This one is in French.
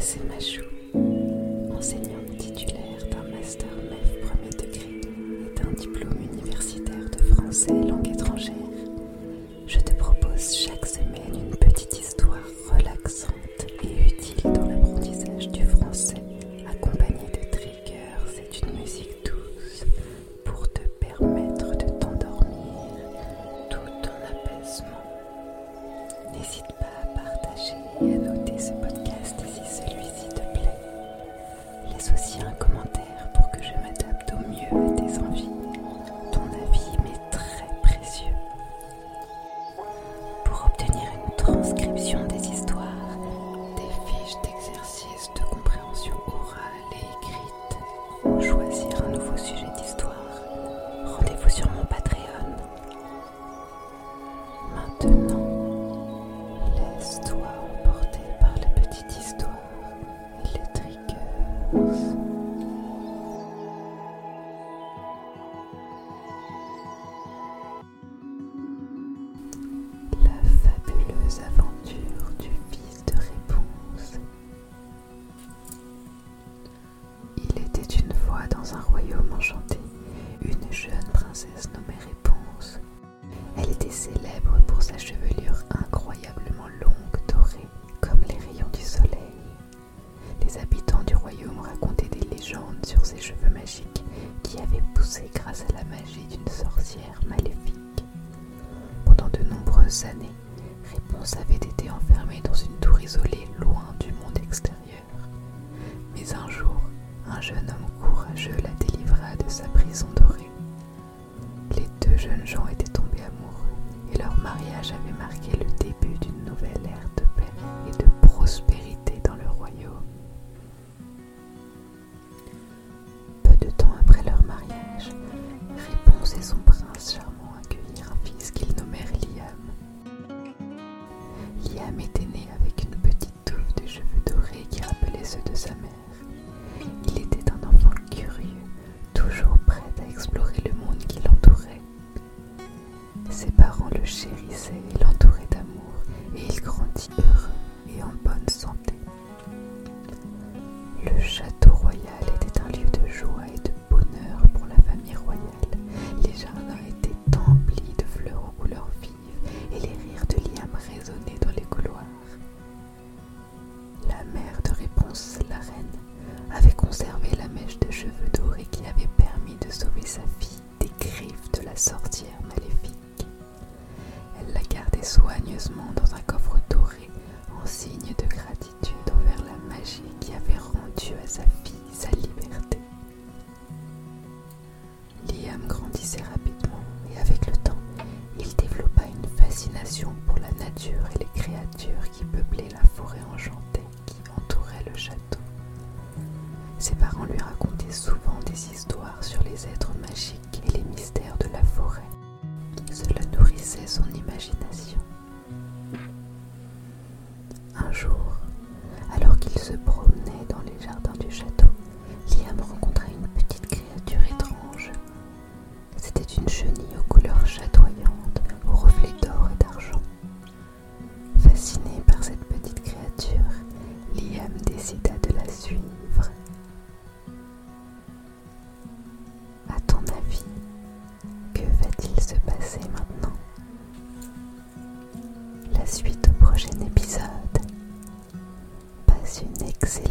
C'est ma chou. Des fiches dans un royaume enchanté une jeune princesse nommée Réponse. Elle était célèbre pour sa chevelure incroyablement longue, dorée, comme les rayons du soleil. Les habitants du royaume racontaient des légendes sur ses cheveux magiques qui avaient poussé grâce à la magie d'une sorcière maléfique. Pendant de nombreuses années, Réponse avait été enfermée dans une tour isolée loin du monde extérieur. Un jeune homme courageux la délivra de sa prison dorée. Les deux jeunes gens étaient tombés amoureux et leur mariage avait marqué le début d'une nouvelle Soigneusement dans un coffre doré en signe de gratitude envers la magie qui avait rendu à sa fille sa liberté. Liam grandissait rapidement et avec le temps, il développa une fascination pour la nature et les créatures qui peuplaient la forêt enchantée qui entourait le château. Ses parents lui racontaient souvent des histoires sur les êtres magiques et les mystères de la forêt. Cela nourrissait son imagination. Jour, alors qu'il se promenait dans les jardins du château, Liam rencontra une petite créature étrange. C'était une chenille aux couleurs chatoyantes, aux reflets d'or et d'argent. Fasciné par cette petite créature, Liam décida de la suivre. À ton avis, que va-t-il se passer maintenant? La suite au prochain épisode. Nuit.